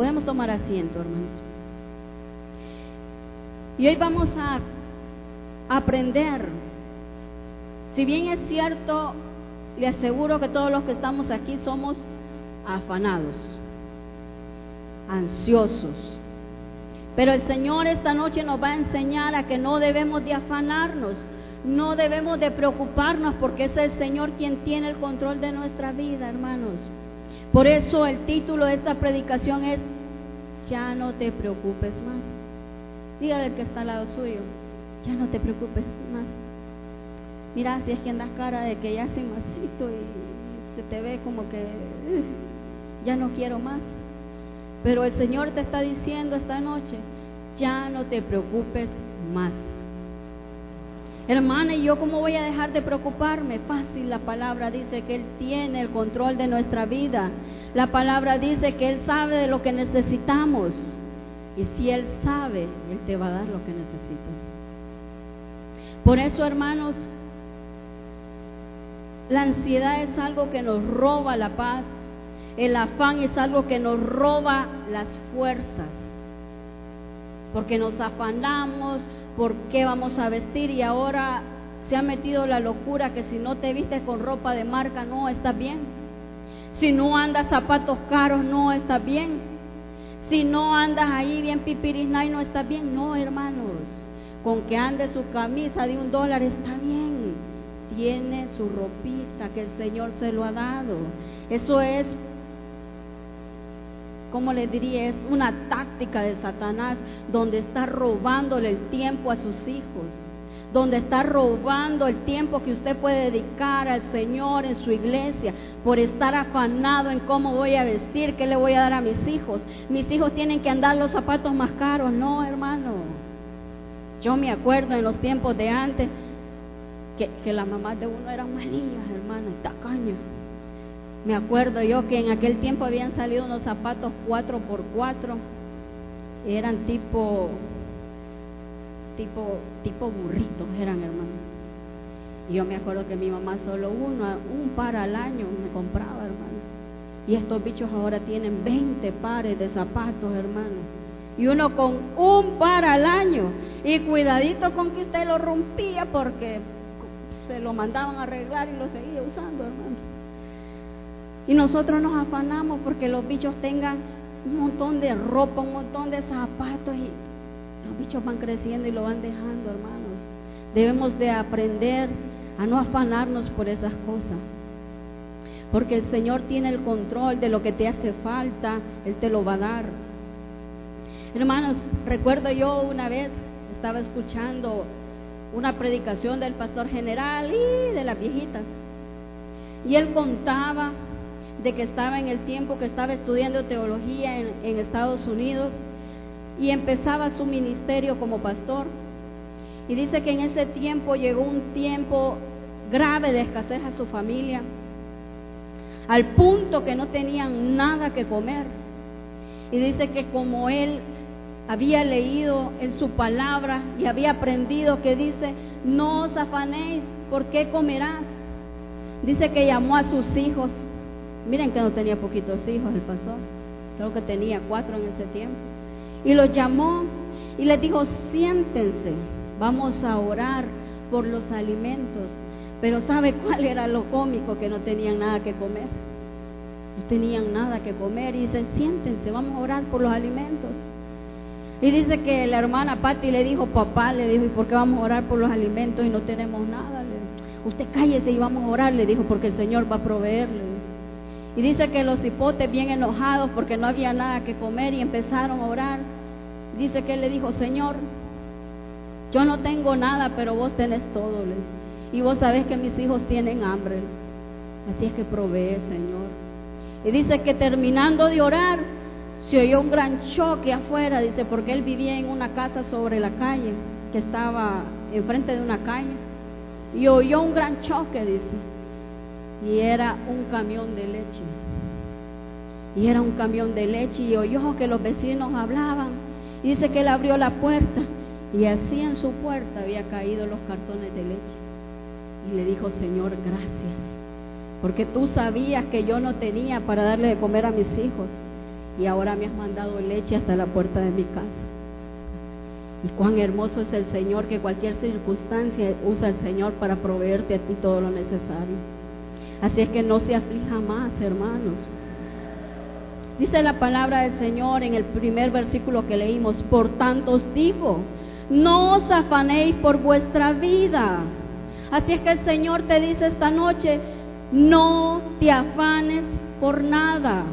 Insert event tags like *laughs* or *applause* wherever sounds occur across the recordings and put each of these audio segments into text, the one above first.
Podemos tomar asiento, hermanos. Y hoy vamos a aprender. Si bien es cierto, le aseguro que todos los que estamos aquí somos afanados, ansiosos. Pero el Señor esta noche nos va a enseñar a que no debemos de afanarnos, no debemos de preocuparnos porque es el Señor quien tiene el control de nuestra vida, hermanos. Por eso el título de esta predicación es Ya no te preocupes más. Dígale al que está al lado suyo, ya no te preocupes más. Mira, si es que andas cara de que ya hace masito y se te ve como que ya no quiero más. Pero el Señor te está diciendo esta noche, ya no te preocupes más. Hermana, ¿y yo cómo voy a dejar de preocuparme? Fácil, la palabra dice que Él tiene el control de nuestra vida. La palabra dice que Él sabe de lo que necesitamos. Y si Él sabe, Él te va a dar lo que necesitas. Por eso, hermanos, la ansiedad es algo que nos roba la paz. El afán es algo que nos roba las fuerzas. Porque nos afanamos, por qué vamos a vestir y ahora se ha metido la locura que si no te vistes con ropa de marca no estás bien. Si no andas zapatos caros no estás bien. Si no andas ahí bien pipirisnay no estás bien. No, hermanos. Con que ande su camisa de un dólar está bien. Tiene su ropita que el Señor se lo ha dado. Eso es ¿cómo le diría? Es una táctica de Satanás donde está robándole el tiempo a sus hijos, donde está robando el tiempo que usted puede dedicar al Señor en su iglesia por estar afanado en cómo voy a vestir, qué le voy a dar a mis hijos. Mis hijos tienen que andar los zapatos más caros, no, hermano. Yo me acuerdo en los tiempos de antes que, las mamás de uno eran malillas, hermano, tacañas me acuerdo yo que en aquel tiempo habían salido unos zapatos 4x4, eran tipo, tipo, tipo burritos, eran hermanos. Y yo me acuerdo que mi mamá solo uno, un par al año me compraba, hermano. Y estos bichos ahora tienen 20 pares de zapatos, hermano. Y uno con un par al año. Y cuidadito con que usted lo rompía porque se lo mandaban a arreglar y lo seguía usando, hermano. Y nosotros nos afanamos porque los bichos tengan un montón de ropa, un montón de zapatos y los bichos van creciendo y lo van dejando, hermanos. Debemos de aprender a no afanarnos por esas cosas. Porque el Señor tiene el control de lo que te hace falta, Él te lo va a dar. Hermanos, recuerdo yo una vez, estaba escuchando una predicación del pastor general y de las viejitas. Y él contaba de que estaba en el tiempo que estaba estudiando teología en, Estados Unidos y empezaba su ministerio como pastor. Y dice que en ese tiempo llegó un tiempo grave de escasez a su familia, al punto que no tenían nada que comer. Y dice que como él había leído en su palabra y había aprendido que dice, no os afanéis, ¿por qué comerás? Dice que llamó a sus hijos Miren que no tenía poquitos hijos el pastor, creo que tenía cuatro en ese tiempo. Y los llamó y les dijo, siéntense, vamos a orar por los alimentos. Pero ¿sabe *laughs* cuál era lo cómico? Que no tenían nada que comer. No tenían nada que comer. Y dicen, siéntense, vamos a orar por los alimentos. Y dice que la hermana Patti le dijo, papá, le dijo, ¿y por qué vamos a orar por los alimentos y no tenemos nada? Usted cállese y vamos a orar, le dijo, porque el Señor va a proveerle. Y dice que los hipotes bien enojados porque no había nada que comer y empezaron a orar. Dice que él le dijo, Señor, yo no tengo nada, pero vos tenés todo. Y vos sabés que mis hijos tienen hambre. Así es que provee, Señor. Y dice que terminando de orar, se oyó un gran choque afuera, dice, porque él vivía en una casa sobre la calle, que estaba enfrente de una calle. Y oyó un gran choque, dice y era un camión de leche. Y era un camión de leche y oyó que los vecinos hablaban. Y dice que él abrió la puerta y así en su puerta había caído los cartones de leche. Y le dijo, Señor, gracias, porque tú sabías que yo no tenía para darle de comer a mis hijos. y ahora me has mandado leche hasta la puerta de mi casa. Y cuán hermoso es el Señor que cualquier circunstancia usa el Señor para proveerte a ti todo lo necesario. Así es que no se aflija más, hermanos. Dice la palabra del Señor en el primer versículo que leímos, por tanto os digo, no os afanéis por vuestra vida. Así es que el Señor te dice esta noche, no te afanes por nada.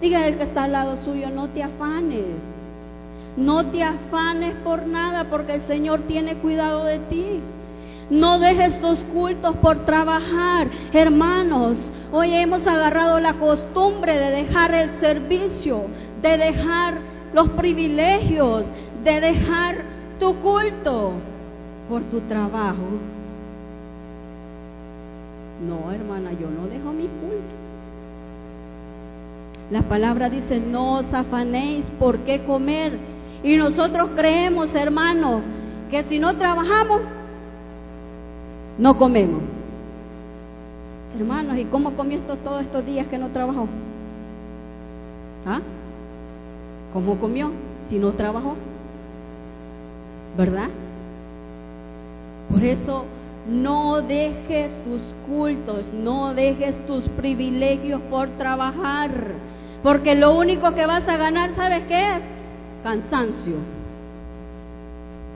Dígale el que está al lado suyo, no te afanes. No te afanes por nada porque el Señor tiene cuidado de ti. No dejes tus cultos por trabajar. Hermanos, hoy hemos agarrado la costumbre de dejar el servicio, de dejar los privilegios, de dejar tu culto por tu trabajo. No, hermana, yo no dejo mi culto. La palabra dice, no os afanéis por qué comer. Y nosotros creemos, hermano, que si no trabajamos, no comemos. Hermanos, ¿y cómo comió esto todos estos días que no trabajó? ¿Ah? ¿Cómo comió si no trabajó? ¿Verdad? Por eso no dejes tus cultos, no dejes tus privilegios por trabajar, porque lo único que vas a ganar, ¿sabes qué es? Cansancio.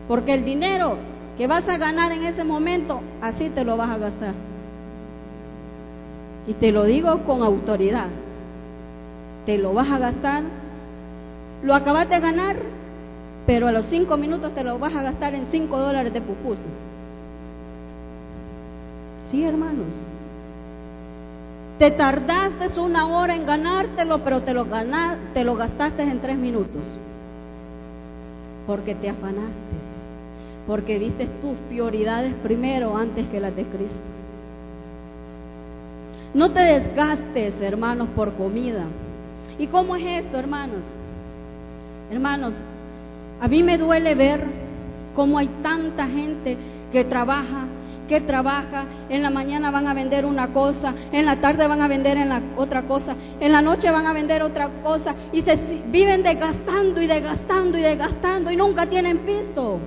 Porque el dinero que vas a ganar en ese momento, así te lo vas a gastar. Y te lo digo con autoridad. Te lo vas a gastar, lo acabas de ganar, pero a los cinco minutos te lo vas a gastar en cinco dólares de pupusa. Sí, hermanos. Te tardaste una hora en ganártelo, pero te lo, te lo gastaste en tres minutos. Porque te afanaste. Porque viste tus prioridades primero antes que las de Cristo. No te desgastes, hermanos, por comida. ¿Y cómo es esto, hermanos? Hermanos, a mí me duele ver cómo hay tanta gente que trabaja que trabaja, en la mañana van a vender una cosa, en la tarde van a vender otra cosa, en la noche van a vender otra cosa y se viven desgastando y desgastando y desgastando y nunca tienen piso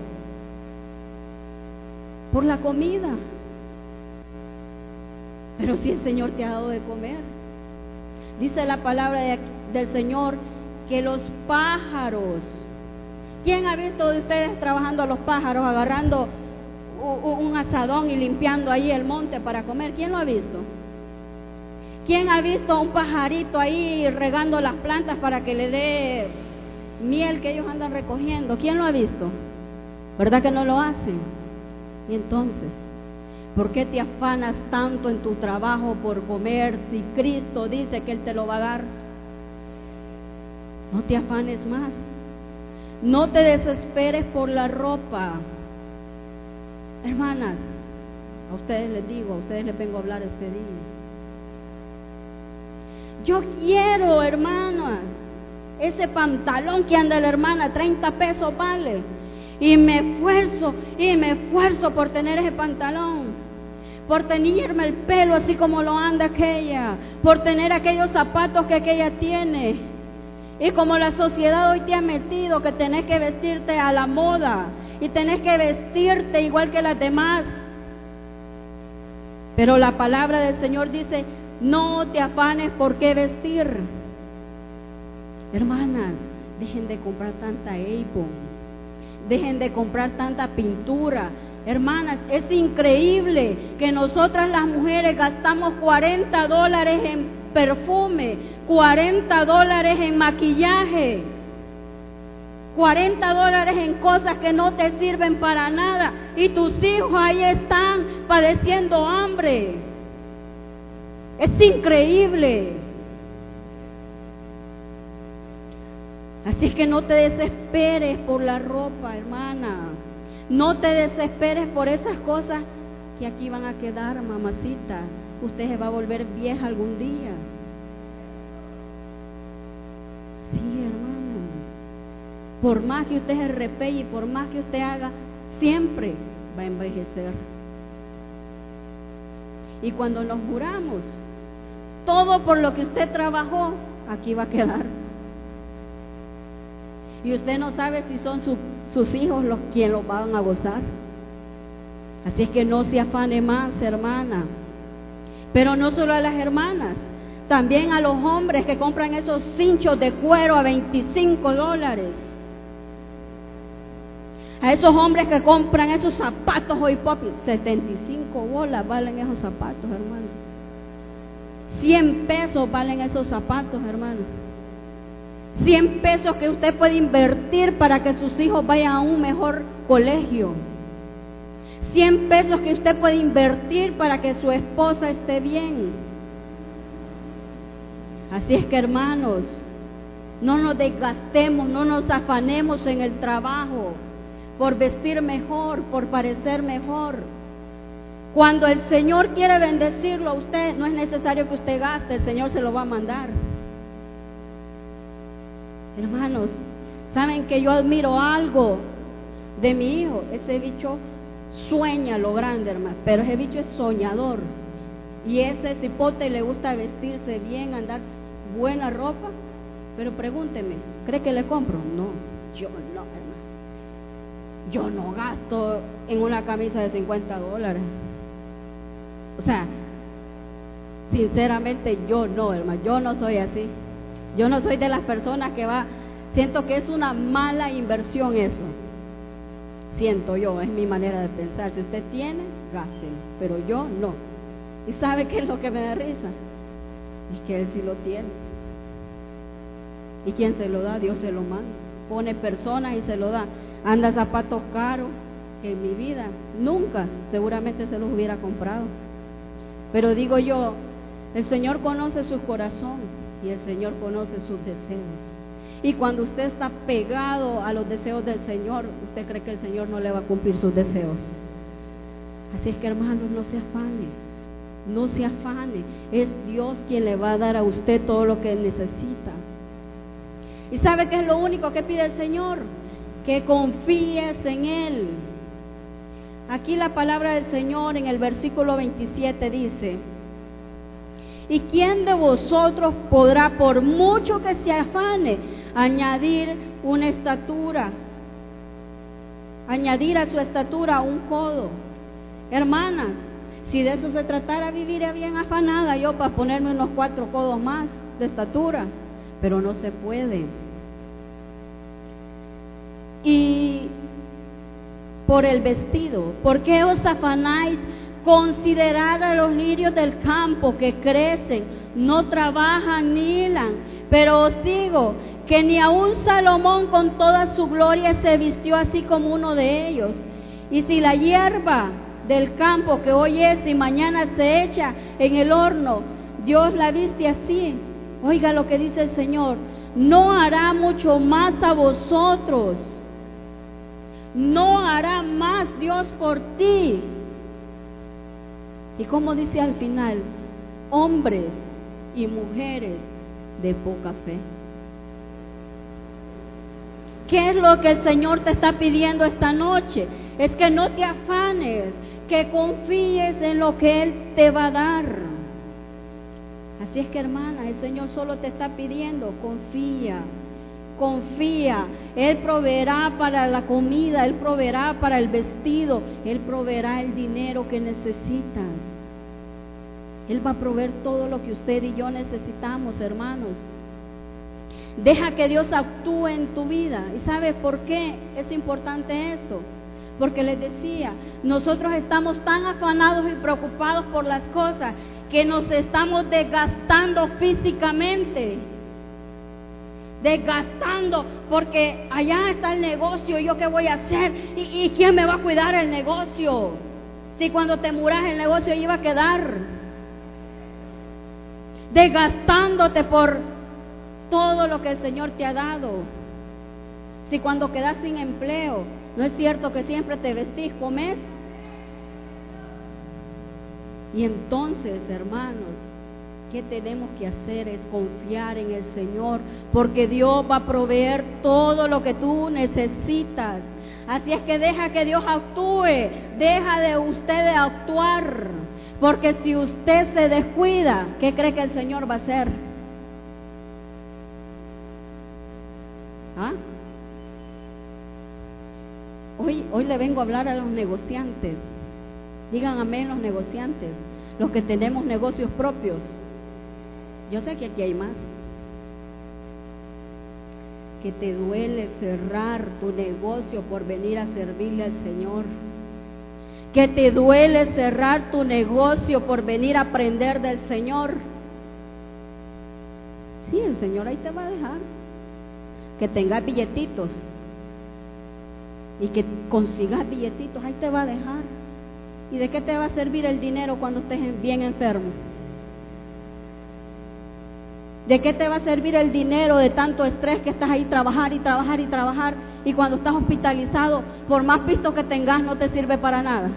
por la comida. Pero si el Señor te ha dado de comer, dice la palabra del Señor que los pájaros, ¿quién ha visto de ustedes trabajando a los pájaros, agarrando un asadón y limpiando ahí el monte para comer. ¿Quién lo ha visto? ¿Quién ha visto un pajarito ahí regando las plantas para que le dé miel que ellos andan recogiendo? ¿Quién lo ha visto? ¿Verdad que no lo hacen? Y entonces, ¿por qué te afanas tanto en tu trabajo por comer si Cristo dice que Él te lo va a dar? No te afanes más. No te desesperes por la ropa. Hermanas, a ustedes les digo, a ustedes les vengo a hablar este día. Yo quiero, hermanas, ese pantalón que anda la hermana, 30 pesos vale. Y me esfuerzo, y me esfuerzo por tener ese pantalón, por tenerme el pelo así como lo anda aquella, por tener aquellos zapatos que aquella tiene. Y como la sociedad hoy te ha metido que tenés que vestirte a la moda, y tenés que vestirte igual que las demás. Pero la palabra del Señor dice, no te afanes por qué vestir. Hermanas, dejen de comprar tanta Avon, dejen de comprar tanta pintura. Hermanas, es increíble que nosotras las mujeres gastamos 40 dólares en perfume, 40 dólares en maquillaje. 40 dólares en cosas que no te sirven para nada y tus hijos ahí están padeciendo hambre. Es increíble. Así que no te desesperes por la ropa, hermana. No te desesperes por esas cosas que aquí van a quedar, mamacita. Usted se va a volver vieja algún día. Sí, hermana por más que usted se repelle, por más que usted haga, siempre va a envejecer. Y cuando nos juramos, todo por lo que usted trabajó, aquí va a quedar. Y usted no sabe si son sus hijos los quienes lo van a gozar. Así es que no se afane más, hermana. Pero no solo a las hermanas, también a los hombres que compran esos cinchos de cuero a 25 dólares. A esos hombres que compran esos zapatos hoy pop, 75 bolas valen esos zapatos, hermano. 100 pesos valen esos zapatos, hermano. 100 pesos que usted puede invertir para que sus hijos vayan a un mejor colegio. 100 pesos que usted puede invertir para que su esposa esté bien. Así es que hermanos, no nos desgastemos, no nos afanemos en el trabajo por vestir mejor, por parecer mejor. Cuando el Señor quiere bendecirlo a usted, no es necesario que usted gaste, el Señor se lo va a mandar. Hermanos, saben que yo admiro algo de mi hijo, ese bicho sueña lo grande, hermano, pero ese bicho es soñador. Y ese cipote le gusta vestirse bien, andar buena ropa. Pero pregúnteme, ¿cree que le compro? No, yo no, hermano. Yo no gasto en una camisa de 50 dólares. O sea, sinceramente yo no, hermano, yo no soy así. Yo no soy de las personas que va, siento que es una mala inversión eso siento yo, es mi manera de pensar. Si usted tiene, gaste, pero yo no. ¿Y sabe qué es lo que me da risa? Es que él sí lo tiene. ¿Y quién se lo da? Dios se lo manda. Pone personas y se lo da. Anda zapatos caros que en mi vida nunca seguramente se los hubiera comprado. Pero digo yo, el Señor conoce su corazón y el Señor conoce sus deseos. Y cuando usted está pegado a los deseos del Señor, usted cree que el Señor no le va a cumplir sus deseos. Así es que hermanos, no se afane, no se afane. Es Dios quien le va a dar a usted todo lo que necesita. ¿Y sabe qué es lo único que pide el Señor? Que confíes en Él. Aquí la palabra del Señor en el versículo 27 dice, ¿y quién de vosotros podrá, por mucho que se afane, añadir una estatura, añadir a su estatura un codo. Hermanas, si de eso se tratara, viviría bien afanada yo para ponerme unos cuatro codos más de estatura, pero no se puede. Y por el vestido, ¿por qué os afanáis? Considerad a los lirios del campo que crecen, no trabajan ni hilan, pero os digo que ni aun Salomón con toda su gloria se vistió así como uno de ellos. Y si la hierba del campo que hoy es y mañana se echa en el horno, Dios la viste así. Oiga lo que dice el Señor, no hará mucho más a vosotros. No hará más Dios por ti. Y como dice al final, hombres y mujeres de poca fe. ¿Qué es lo que el Señor te está pidiendo esta noche? Es que no te afanes, que confíes en lo que Él te va a dar. Así es que hermana, el Señor solo te está pidiendo, confía, confía. Él proveerá para la comida, Él proveerá para el vestido, Él proveerá el dinero que necesitas. Él va a proveer todo lo que usted y yo necesitamos, hermanos. Deja que Dios actúe en tu vida. ¿Y sabes por qué es importante esto? Porque les decía, nosotros estamos tan afanados y preocupados por las cosas que nos estamos desgastando físicamente. Desgastando, porque allá está el negocio, ¿yo qué voy a hacer? ¿Y, quién me va a cuidar el negocio? Si cuando te muras el negocio iba a quedar. Desgastándote por todo lo que el Señor te ha dado. Si cuando quedas sin empleo, no es cierto que siempre te vestís, comes. Y entonces, hermanos, ¿qué tenemos que hacer? Es confiar en el Señor, porque Dios va a proveer todo lo que tú necesitas. Así es que deja que Dios actúe, deja de usted de actuar, porque si usted se descuida, ¿qué cree que el Señor va a hacer? ¿Ah? Hoy, hoy le vengo a hablar a los negociantes. Digan amén los negociantes, los que tenemos negocios propios. Yo sé que aquí hay más. Que te duele cerrar tu negocio por venir a servirle al Señor. Que te duele cerrar tu negocio por venir a aprender del Señor. Sí, el Señor ahí te va a dejar. Que tengas billetitos y que consigas billetitos, ahí te va a dejar. ¿Y de qué te va a servir el dinero cuando estés bien enfermo? ¿De qué te va a servir el dinero de tanto estrés que estás ahí trabajar y trabajar y trabajar y cuando estás hospitalizado, por más pisto que tengas, no te sirve para nada?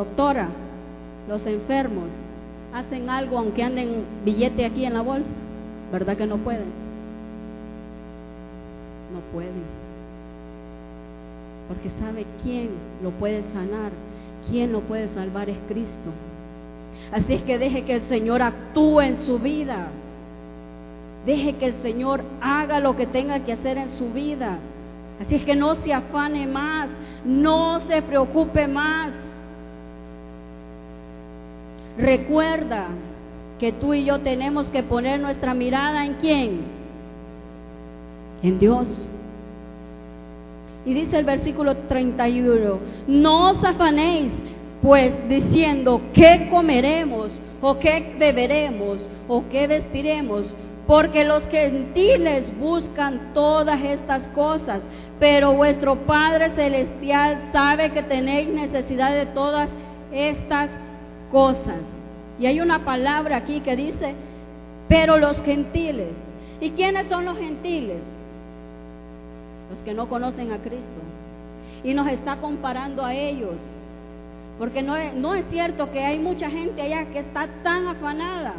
Doctora, los enfermos hacen algo aunque anden billete aquí en la bolsa, ¿verdad que no pueden? No pueden porque sabe quién lo puede sanar, quién lo puede salvar es Cristo. Así es que deje que el Señor actúe en su vida. Deje que el Señor haga lo que tenga que hacer en su vida. Así es que no se afane más, no se preocupe más. Recuerda que tú y yo tenemos que poner nuestra mirada en quién? En Dios. Y dice el versículo 31, no os afanéis pues diciendo qué comeremos o qué beberemos o qué vestiremos, porque los gentiles buscan todas estas cosas, pero vuestro Padre Celestial sabe que tenéis necesidad de todas estas cosas. Y hay una palabra aquí que dice, pero los gentiles. ¿Y quiénes son los gentiles? los que no conocen a Cristo. Y nos está comparando a ellos. Porque no es, no es cierto que hay mucha gente allá que está tan afanada,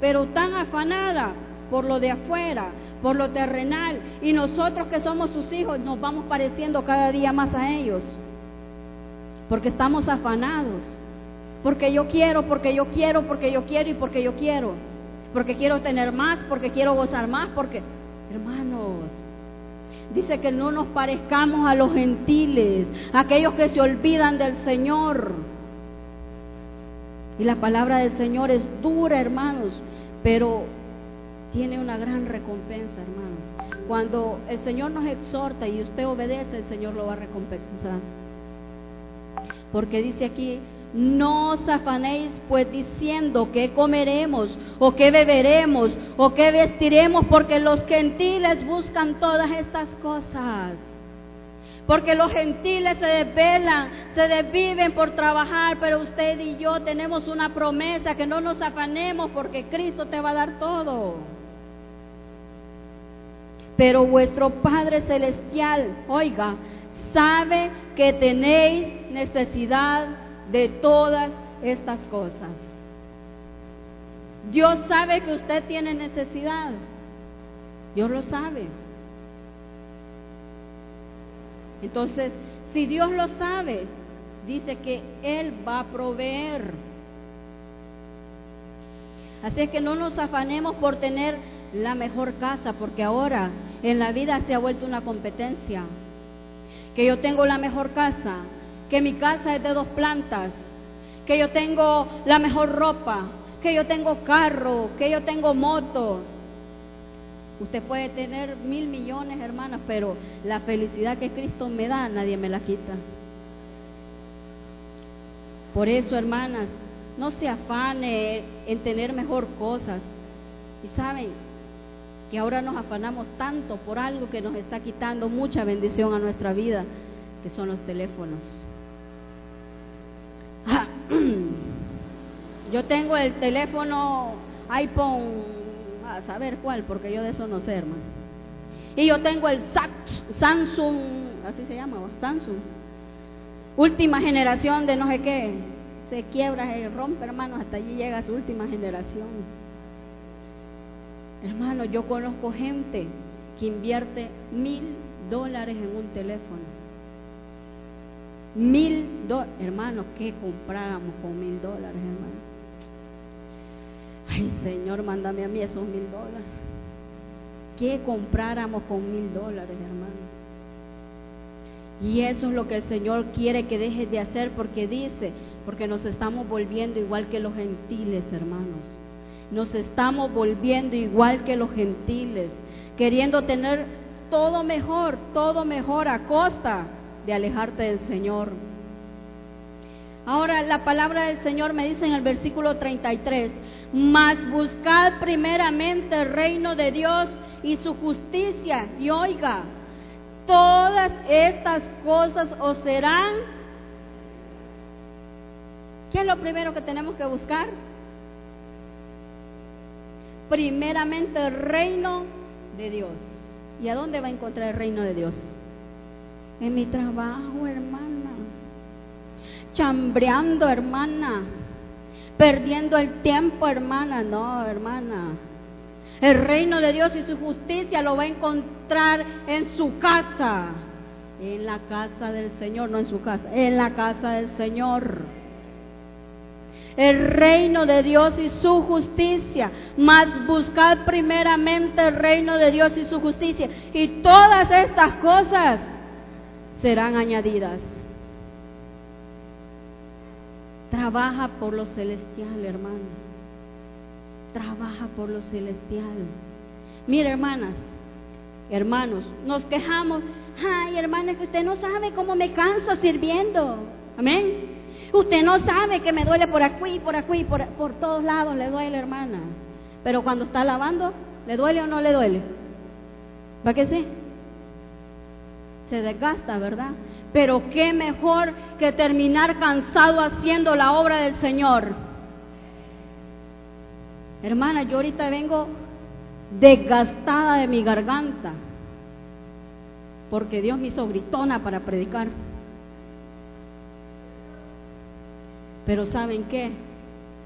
pero tan afanada por lo de afuera, por lo terrenal. Y nosotros que somos sus hijos nos vamos pareciendo cada día más a ellos. Porque estamos afanados. Porque yo quiero, porque yo quiero, porque yo quiero y porque yo quiero. Porque quiero tener más, porque quiero gozar más, porque, hermanos, Dice que no nos parezcamos a los gentiles, aquellos que se olvidan del Señor. Y la palabra del Señor es dura, hermanos, pero tiene una gran recompensa, hermanos. Cuando el Señor nos exhorta y usted obedece, el Señor lo va a recompensar. Porque dice aquí, no os afanéis pues diciendo qué comeremos o qué beberemos o qué vestiremos, porque los gentiles buscan todas estas cosas. Porque los gentiles se desvelan, se desviven por trabajar, pero usted y yo tenemos una promesa que no nos afanemos porque Cristo te va a dar todo. Pero vuestro Padre Celestial, oiga, sabe que tenéis necesidad de todas estas cosas. Dios sabe que usted tiene necesidad. Dios lo sabe. Entonces, si Dios lo sabe, dice que Él va a proveer. Así es que no nos afanemos por tener la mejor casa, porque ahora en la vida se ha vuelto una competencia. Que yo tengo la mejor casa, que mi casa es de dos plantas, que yo tengo la mejor ropa, que yo tengo carro, que yo tengo moto. Usted puede tener mil millones, hermanas, pero la felicidad que Cristo me da, nadie me la quita. Por eso, hermanas, no se afane en tener mejor cosas. Y saben que ahora nos afanamos tanto por algo que nos está quitando mucha bendición a nuestra vida, que son los teléfonos. Yo tengo el teléfono iPhone, a saber cuál, porque yo de eso no sé, hermano. Y yo tengo el Samsung, así se llama, Samsung. Última generación de no sé qué. Se quiebra, se rompe, hermano, hasta allí llega su última generación. Hermano, yo conozco gente que invierte mil dólares en un teléfono Mil dólares, hermano, ¿qué compráramos con mil dólares, hermano? Ay, Señor, mándame a mí esos mil dólares. ¿Qué compráramos con mil dólares, hermano? Y eso es lo que el Señor quiere que dejes de hacer porque dice, porque nos estamos volviendo igual que los gentiles, hermanos. Nos estamos volviendo igual que los gentiles, queriendo tener todo mejor, todo mejor a costa de alejarte del Señor. Ahora la palabra del Señor me dice en el versículo 33, mas buscad primeramente el reino de Dios y su justicia, y oiga, todas estas cosas os serán. ¿Qué es lo primero que tenemos que buscar? Primeramente el reino de Dios. ¿Y a dónde va a encontrar el reino de Dios? En mi trabajo, hermana. Chambreando, hermana. Perdiendo el tiempo, hermana. No, hermana. El reino de Dios y su justicia lo va a encontrar en su casa. En la casa del Señor, no en su casa, en la casa del Señor. El reino de Dios y su justicia. Mas buscad primeramente el reino de Dios y su justicia. Y todas estas cosas serán añadidas. Trabaja por lo celestial, hermano trabaja por lo celestial. Mire, hermanas, hermanos, nos quejamos, ay, hermanas, que usted no sabe cómo me canso sirviendo. Amén. Usted no sabe que me duele por aquí, por aquí, por, por todos lados le duele, hermana. Pero cuando está lavando, ¿le duele o no le duele? ¿Va que sí? Se desgasta, ¿verdad? Pero qué mejor que terminar cansado haciendo la obra del Señor. Hermana, yo ahorita vengo desgastada de mi garganta, porque Dios me hizo gritona para predicar. Pero ¿saben qué?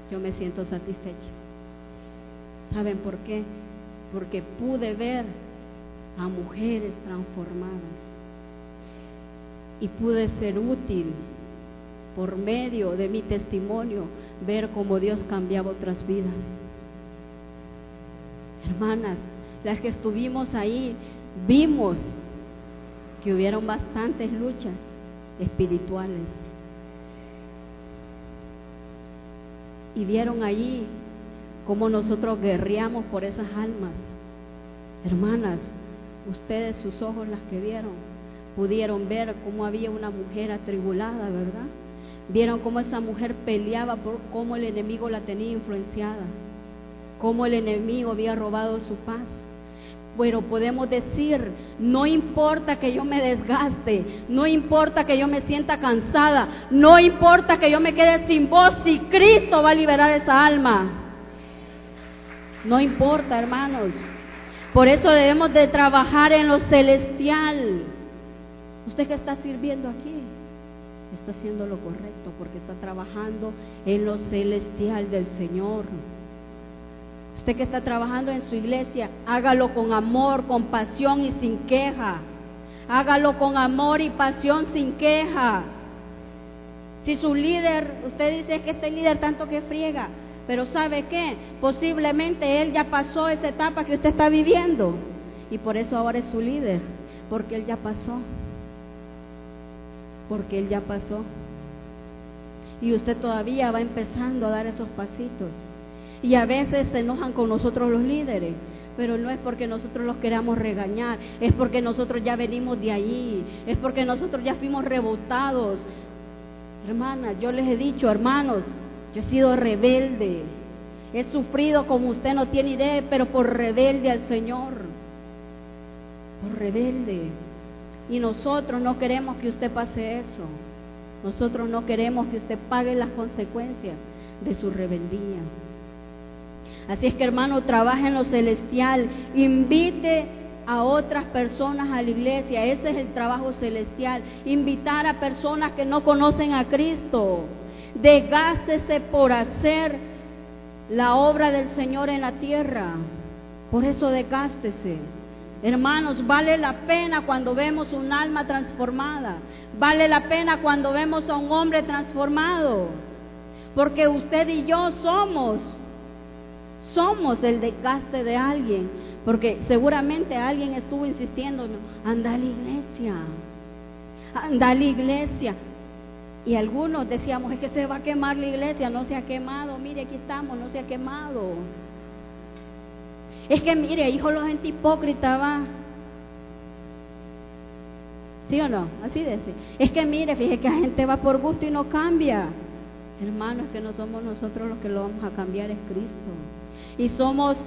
Yo me siento satisfecha. ¿Saben por qué? Porque pude ver a mujeres transformadas y pude ser útil por medio de mi testimonio, ver cómo Dios cambiaba otras vidas. Hermanas, las que estuvimos ahí, vimos que hubieron bastantes luchas espirituales. Y vieron allí cómo nosotros guerreamos por esas almas. Hermanas, ustedes sus ojos las que vieron, pudieron ver cómo había una mujer atribulada, ¿verdad? Vieron cómo esa mujer peleaba por cómo el enemigo la tenía influenciada cómo el enemigo había robado su paz. Pero podemos decir, no importa que yo me desgaste, no importa que yo me sienta cansada, no importa que yo me quede sin voz, si Cristo va a liberar esa alma. No importa, hermanos. Por eso debemos de trabajar en lo celestial. Usted que está sirviendo aquí, está haciendo lo correcto porque está trabajando en lo celestial del Señor. Usted que está trabajando en su iglesia, hágalo con amor, con pasión y sin queja. Hágalo con amor y pasión sin queja. Si su líder, usted dice que este líder tanto que friega, pero ¿sabe qué? Posiblemente él ya pasó esa etapa que usted está viviendo y por eso ahora es su líder, porque él ya pasó. Porque él ya pasó. Y usted todavía va empezando a dar esos pasitos. Y a veces se enojan con nosotros los líderes, pero no es porque nosotros los queramos regañar, es porque nosotros ya venimos de allí, es porque nosotros ya fuimos rebotados. Hermanas, yo les he dicho, hermanos, yo he sido rebelde, he sufrido como usted no tiene idea, pero por rebelde al Señor, por rebelde. Y nosotros no queremos que usted pase eso. Nosotros no queremos que usted pague las consecuencias de su rebeldía. Así es que hermano, trabaje en lo celestial, invite a otras personas a la iglesia, ese es el trabajo celestial, invitar a personas que no conocen a Cristo, desgástese por hacer la obra del Señor en la tierra, por eso desgástese. Hermanos, vale la pena cuando vemos un alma transformada, vale la pena cuando vemos a un hombre transformado, porque usted y yo somos somos el desgaste de alguien, porque seguramente alguien estuvo insistiendo, anda a la iglesia, anda a la iglesia. Y algunos decíamos, es que se va a quemar la iglesia, no se ha quemado, mire, aquí estamos, no se ha quemado. Es que mire, hijo, los gente hipócrita va. ¿Sí o no? Así de Es que mire, fíjese que la gente va por gusto y no cambia. Hermanos, es que no somos nosotros los que lo vamos a cambiar, es Cristo. Y somos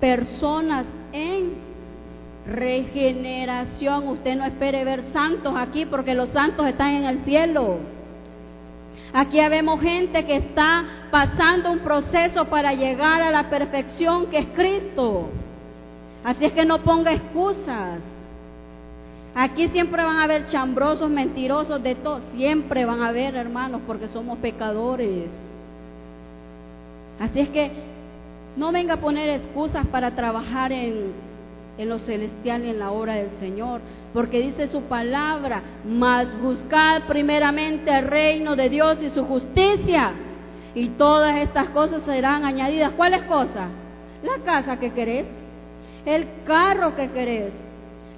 personas en regeneración. Usted no espere ver santos aquí porque los santos están en el cielo. Aquí vemos gente que está pasando un proceso para llegar a la perfección que es Cristo. Así es que no ponga excusas. Aquí siempre van a haber chambrosos, mentirosos, de todo. Siempre van a haber, hermanos, porque somos pecadores. Así es que no venga a poner excusas para trabajar en, en lo celestial y en la obra del Señor, porque dice su palabra, mas buscad primeramente el reino de Dios y su justicia, y todas estas cosas serán añadidas. ¿Cuáles cosas? La casa que querés, el carro que querés,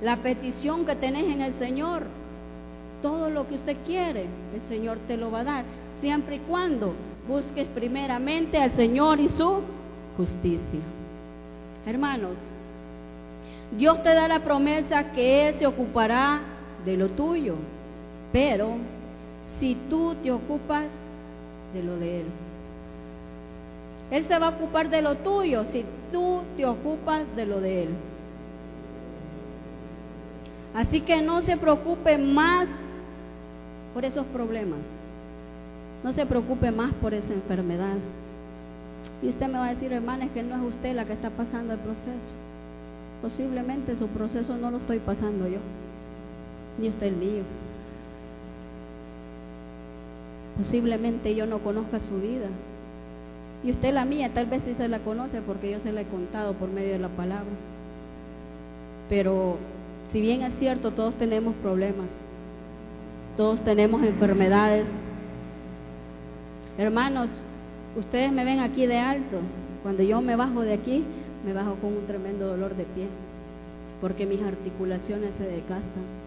la petición que tenés en el Señor, todo lo que usted quiere, el Señor te lo va a dar, siempre y cuando busques primeramente al Señor y su justicia. Hermanos, Dios te da la promesa que Él se ocupará de lo tuyo, pero si tú te ocupas de lo de Él. Él se va a ocupar de lo tuyo si tú te ocupas de lo de Él. Así que no se preocupe más por esos problemas. No se preocupe más por esa enfermedad. Y usted me va a decir, hermana, es que no es usted la que está pasando el proceso. Posiblemente su proceso no lo estoy pasando yo, ni usted el mío. Posiblemente yo no conozca su vida. Y usted la mía, tal vez sí se la conoce porque yo se la he contado por medio de la palabra. Pero si bien es cierto, todos tenemos problemas, todos tenemos enfermedades. Hermanos, ustedes me ven aquí de alto. Cuando yo me bajo de aquí, me bajo con un tremendo dolor de pie, porque mis articulaciones se desgastan.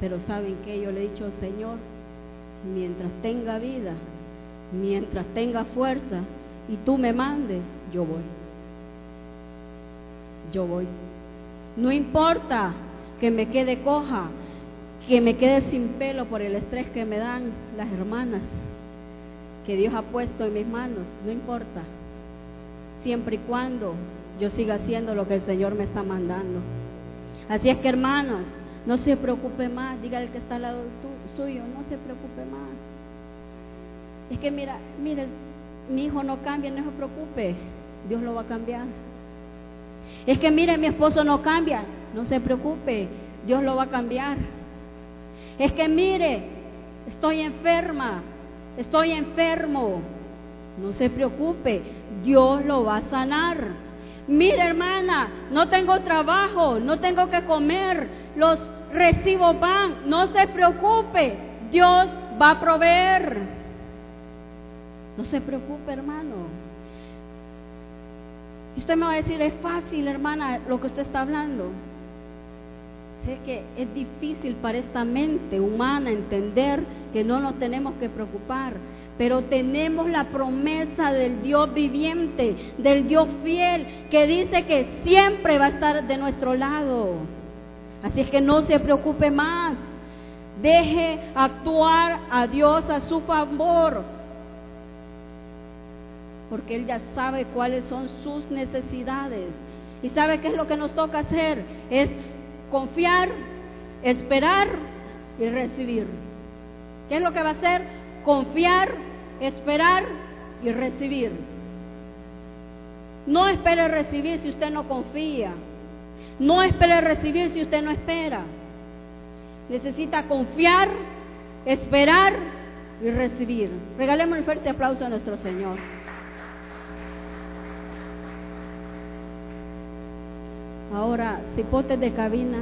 Pero saben que yo le he dicho, Señor, mientras tenga vida, mientras tenga fuerza y tú me mandes, yo voy. Yo voy. No importa que me quede coja, que me quede sin pelo por el estrés que me dan las hermanas que Dios ha puesto en mis manos, no importa, siempre y cuando yo siga haciendo lo que el Señor me está mandando. Así es que hermanos, no se preocupe más, diga el que está al lado suyo, no se preocupe más. Es que mira, mire, mi hijo no cambia, no se preocupe, Dios lo va a cambiar. Es que mire, mi esposo no cambia, no se preocupe, Dios lo va a cambiar. Es que mire, estoy enferma, estoy enfermo, no se preocupe, Dios lo va a sanar. Mira hermana, no tengo trabajo, no tengo que comer, los recibo pan, no se preocupe, Dios va a proveer. No se preocupe hermano. Y usted me va a decir, es fácil hermana lo que usted está hablando. Sé que es difícil para esta mente humana entender que no nos tenemos que preocupar pero tenemos la promesa del Dios viviente, del Dios fiel, que dice que siempre va a estar de nuestro lado. Así es que no se preocupe más. Deje actuar a Dios a su favor. Porque Él ya sabe cuáles son sus necesidades. Y sabe qué es lo que nos toca hacer. Es confiar, esperar y recibir. ¿Qué es lo que va a hacer? Confiar, esperar y recibir. No espere recibir si usted no confía. No espere recibir si usted no espera. Necesita confiar, esperar y recibir. Regalemos un fuerte aplauso a nuestro Señor. Ahora, cipotes de cabina.